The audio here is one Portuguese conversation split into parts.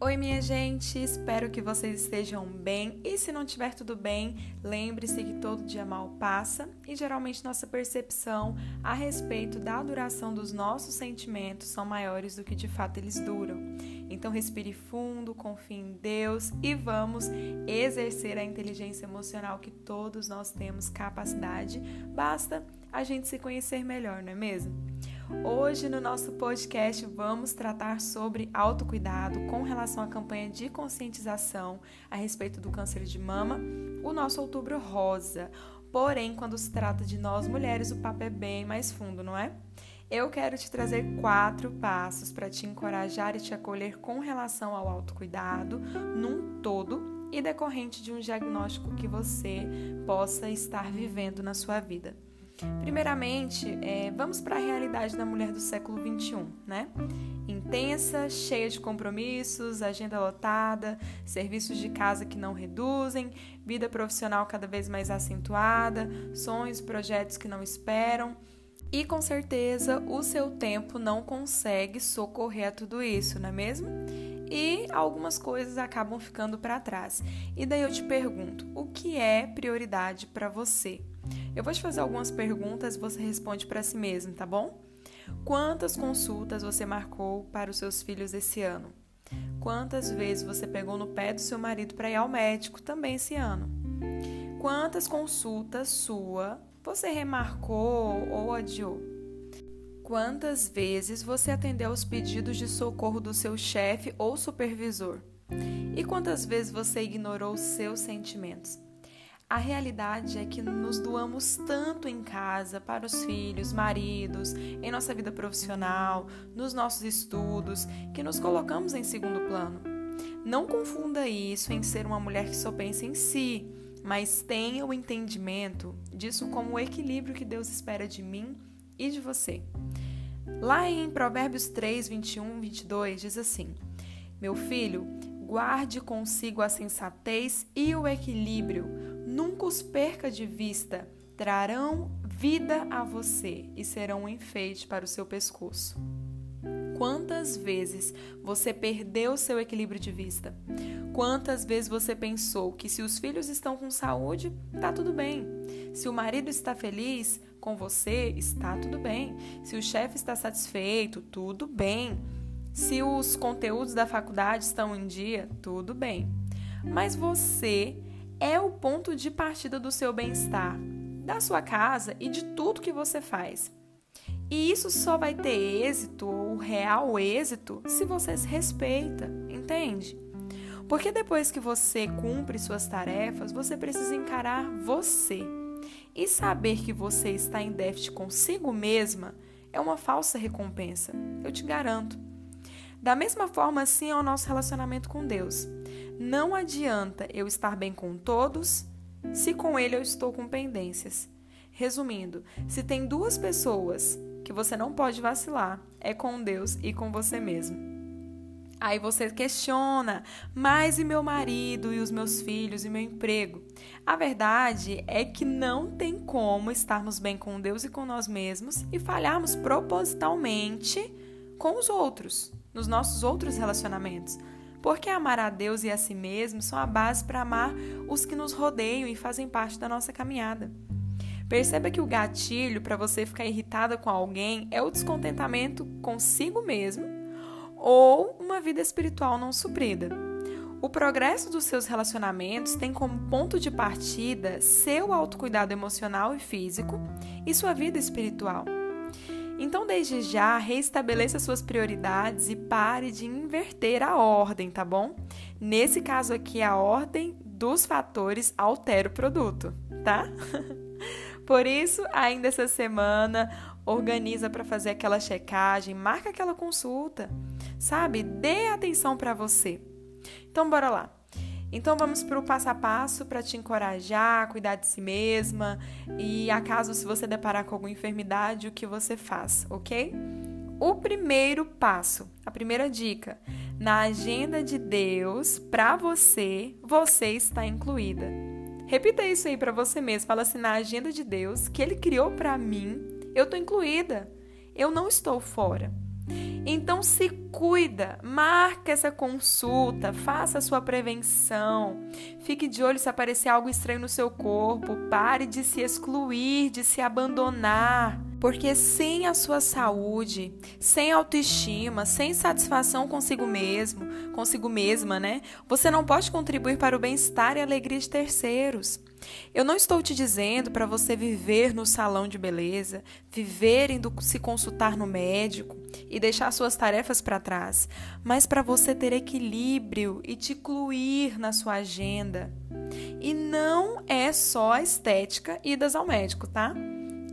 Oi, minha gente, espero que vocês estejam bem e se não estiver tudo bem, lembre-se que todo dia mal passa e geralmente nossa percepção a respeito da duração dos nossos sentimentos são maiores do que de fato eles duram. Então, respire fundo, confie em Deus e vamos exercer a inteligência emocional que todos nós temos capacidade, basta a gente se conhecer melhor, não é mesmo? Hoje no nosso podcast vamos tratar sobre autocuidado com relação à campanha de conscientização a respeito do câncer de mama, o nosso outubro rosa. Porém, quando se trata de nós mulheres, o papo é bem mais fundo, não é? Eu quero te trazer quatro passos para te encorajar e te acolher com relação ao autocuidado num todo e decorrente de um diagnóstico que você possa estar vivendo na sua vida. Primeiramente, é, vamos para a realidade da mulher do século XXI, né? Intensa, cheia de compromissos, agenda lotada, serviços de casa que não reduzem, vida profissional cada vez mais acentuada, sonhos, projetos que não esperam. E com certeza o seu tempo não consegue socorrer a tudo isso, não é mesmo? E algumas coisas acabam ficando para trás. E daí eu te pergunto: o que é prioridade para você? Eu vou te fazer algumas perguntas e você responde para si mesmo, tá bom? Quantas consultas você marcou para os seus filhos esse ano? Quantas vezes você pegou no pé do seu marido para ir ao médico também esse ano? Quantas consultas sua você remarcou ou adiou? Quantas vezes você atendeu aos pedidos de socorro do seu chefe ou supervisor? E quantas vezes você ignorou seus sentimentos? A realidade é que nos doamos tanto em casa, para os filhos, maridos, em nossa vida profissional, nos nossos estudos, que nos colocamos em segundo plano. Não confunda isso em ser uma mulher que só pensa em si, mas tenha o entendimento disso como o equilíbrio que Deus espera de mim e de você. Lá em Provérbios 3, 21, 22, diz assim: Meu filho, guarde consigo a sensatez e o equilíbrio nunca os perca de vista, trarão vida a você e serão um enfeite para o seu pescoço. Quantas vezes você perdeu seu equilíbrio de vista? Quantas vezes você pensou que se os filhos estão com saúde, tá tudo bem? Se o marido está feliz com você, está tudo bem. Se o chefe está satisfeito, tudo bem. Se os conteúdos da faculdade estão em dia, tudo bem. Mas você é o ponto de partida do seu bem-estar, da sua casa e de tudo que você faz. E isso só vai ter êxito, ou real êxito, se você se respeita, entende? Porque depois que você cumpre suas tarefas, você precisa encarar você. E saber que você está em déficit consigo mesma é uma falsa recompensa, eu te garanto. Da mesma forma, assim é o nosso relacionamento com Deus. Não adianta eu estar bem com todos se com ele eu estou com pendências. Resumindo, se tem duas pessoas que você não pode vacilar, é com Deus e com você mesmo. Aí você questiona, mas e meu marido, e os meus filhos, e meu emprego? A verdade é que não tem como estarmos bem com Deus e com nós mesmos e falharmos propositalmente com os outros, nos nossos outros relacionamentos. Porque amar a Deus e a si mesmo são a base para amar os que nos rodeiam e fazem parte da nossa caminhada. Perceba que o gatilho para você ficar irritada com alguém é o descontentamento consigo mesmo ou uma vida espiritual não suprida. O progresso dos seus relacionamentos tem como ponto de partida seu autocuidado emocional e físico e sua vida espiritual. Então, desde já, reestabeleça suas prioridades e pare de inverter a ordem, tá bom? Nesse caso aqui, a ordem dos fatores altera o produto, tá? Por isso, ainda essa semana, organiza para fazer aquela checagem, marca aquela consulta, sabe? Dê atenção para você. Então, bora lá. Então vamos para o passo a passo para te encorajar, cuidar de si mesma e acaso se você deparar com alguma enfermidade, o que você faz, ok? O primeiro passo, a primeira dica, na agenda de Deus para você, você está incluída. Repita isso aí para você mesmo, fala assim na agenda de Deus que ele criou para mim, eu estou incluída. Eu não estou fora. Então se cuida, marca essa consulta, faça a sua prevenção. Fique de olho se aparecer algo estranho no seu corpo, pare de se excluir, de se abandonar. Porque sem a sua saúde, sem autoestima, sem satisfação consigo mesmo, consigo mesma, né? Você não pode contribuir para o bem-estar e alegria de terceiros. Eu não estou te dizendo para você viver no salão de beleza, viver indo se consultar no médico e deixar suas tarefas para trás, mas para você ter equilíbrio e te incluir na sua agenda. E não é só estética idas ao médico, tá?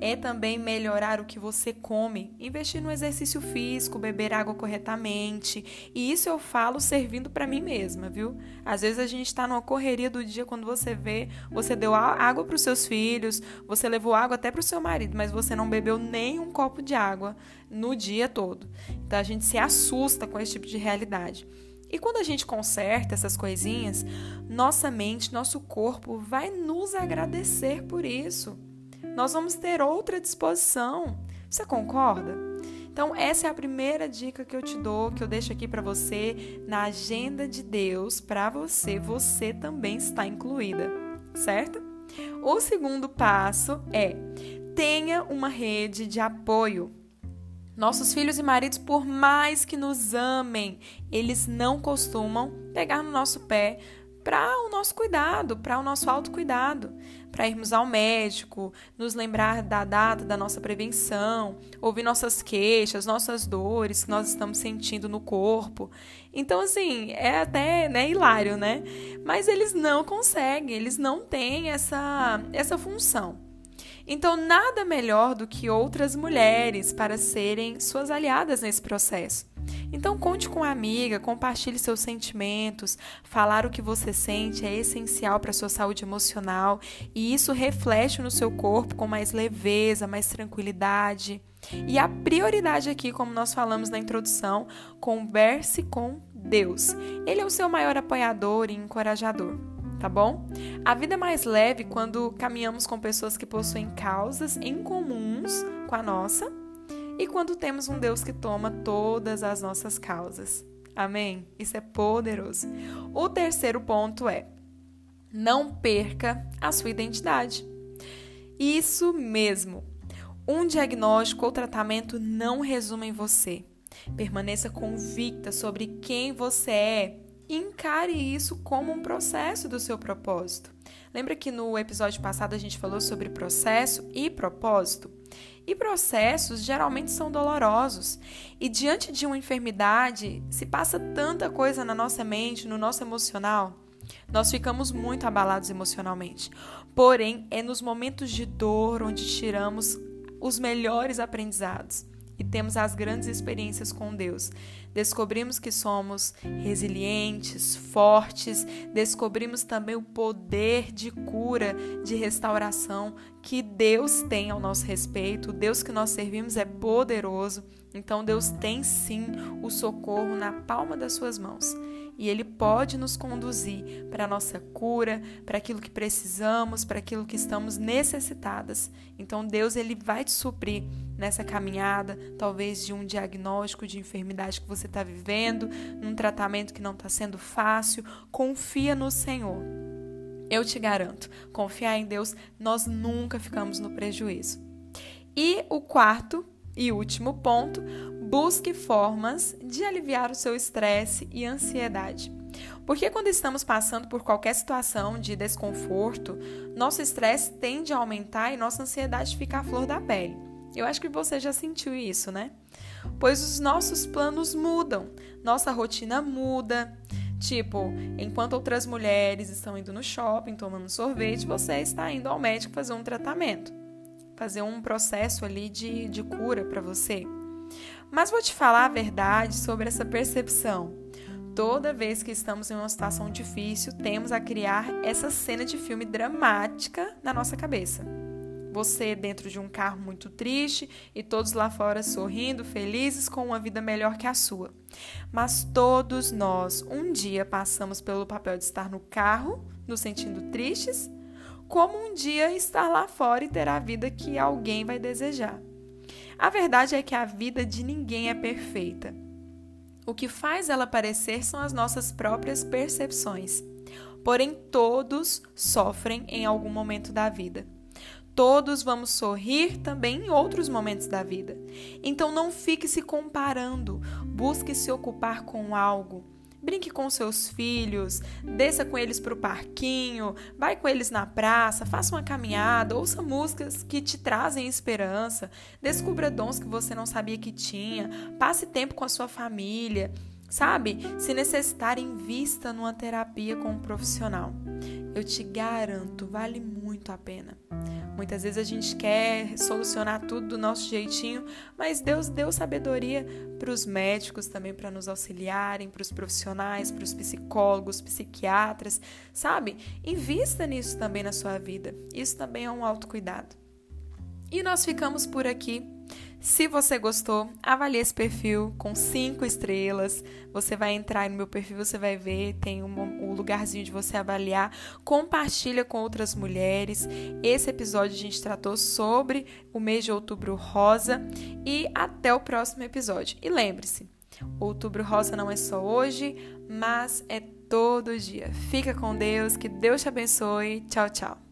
É também melhorar o que você come, investir no exercício físico, beber água corretamente. E isso eu falo servindo para mim mesma, viu? Às vezes a gente está numa correria do dia quando você vê, você deu água para os seus filhos, você levou água até para o seu marido, mas você não bebeu nem um copo de água no dia todo. Então a gente se assusta com esse tipo de realidade. E quando a gente conserta essas coisinhas, nossa mente, nosso corpo vai nos agradecer por isso nós vamos ter outra disposição. Você concorda? Então, essa é a primeira dica que eu te dou, que eu deixo aqui para você na agenda de Deus, para você, você também está incluída, certo? O segundo passo é tenha uma rede de apoio. Nossos filhos e maridos, por mais que nos amem, eles não costumam pegar no nosso pé para o nosso cuidado, para o nosso autocuidado, para irmos ao médico, nos lembrar da data da nossa prevenção, ouvir nossas queixas, nossas dores que nós estamos sentindo no corpo. Então, assim, é até né, hilário, né? Mas eles não conseguem, eles não têm essa, essa função. Então, nada melhor do que outras mulheres para serem suas aliadas nesse processo. Então conte com a amiga, compartilhe seus sentimentos, falar o que você sente é essencial para sua saúde emocional e isso reflete no seu corpo com mais leveza, mais tranquilidade. E a prioridade aqui, como nós falamos na introdução, converse com Deus. Ele é o seu maior apoiador e encorajador tá bom? A vida é mais leve quando caminhamos com pessoas que possuem causas em comuns com a nossa e quando temos um Deus que toma todas as nossas causas. Amém? Isso é poderoso. O terceiro ponto é: não perca a sua identidade. Isso mesmo. Um diagnóstico ou tratamento não resume em você. Permaneça convicta sobre quem você é e encare isso como um processo do seu propósito. Lembra que no episódio passado a gente falou sobre processo e propósito? E processos geralmente são dolorosos. E diante de uma enfermidade, se passa tanta coisa na nossa mente, no nosso emocional, nós ficamos muito abalados emocionalmente. Porém, é nos momentos de dor onde tiramos os melhores aprendizados e temos as grandes experiências com Deus. Descobrimos que somos resilientes, fortes, descobrimos também o poder de cura, de restauração que Deus tem ao nosso respeito. O Deus que nós servimos é poderoso, então Deus tem sim o socorro na palma das suas mãos e Ele pode nos conduzir para a nossa cura, para aquilo que precisamos, para aquilo que estamos necessitadas. Então Deus ele vai te suprir nessa caminhada, talvez de um diagnóstico de enfermidade que você está vivendo, num tratamento que não está sendo fácil. Confia no Senhor. Eu te garanto, confiar em Deus, nós nunca ficamos no prejuízo. E o quarto e último ponto, busque formas de aliviar o seu estresse e ansiedade. Porque quando estamos passando por qualquer situação de desconforto, nosso estresse tende a aumentar e nossa ansiedade fica à flor da pele. Eu acho que você já sentiu isso, né? Pois os nossos planos mudam, nossa rotina muda. Tipo, enquanto outras mulheres estão indo no shopping tomando sorvete, você está indo ao médico fazer um tratamento fazer um processo ali de, de cura para você. Mas vou te falar a verdade sobre essa percepção. Toda vez que estamos em uma situação difícil, temos a criar essa cena de filme dramática na nossa cabeça. Você dentro de um carro muito triste e todos lá fora sorrindo, felizes com uma vida melhor que a sua. Mas todos nós um dia passamos pelo papel de estar no carro, nos sentindo tristes como um dia estar lá fora e ter a vida que alguém vai desejar. A verdade é que a vida de ninguém é perfeita. O que faz ela parecer são as nossas próprias percepções. Porém, todos sofrem em algum momento da vida. Todos vamos sorrir também em outros momentos da vida. Então não fique se comparando, busque se ocupar com algo. Brinque com seus filhos, desça com eles para o parquinho, vai com eles na praça, faça uma caminhada, ouça músicas que te trazem esperança, descubra dons que você não sabia que tinha, passe tempo com a sua família, sabe? Se necessitar, invista numa terapia com um profissional. Eu te garanto, vale muito a pena. Muitas vezes a gente quer solucionar tudo do nosso jeitinho, mas Deus deu sabedoria para os médicos também para nos auxiliarem, para os profissionais, para os psicólogos, psiquiatras, sabe? Invista nisso também na sua vida. Isso também é um autocuidado. E nós ficamos por aqui. Se você gostou, avalie esse perfil com cinco estrelas. Você vai entrar no meu perfil, você vai ver, tem um, um lugarzinho de você avaliar. Compartilha com outras mulheres. Esse episódio a gente tratou sobre o mês de outubro rosa. E até o próximo episódio. E lembre-se, outubro rosa não é só hoje, mas é todo dia. Fica com Deus, que Deus te abençoe. Tchau, tchau.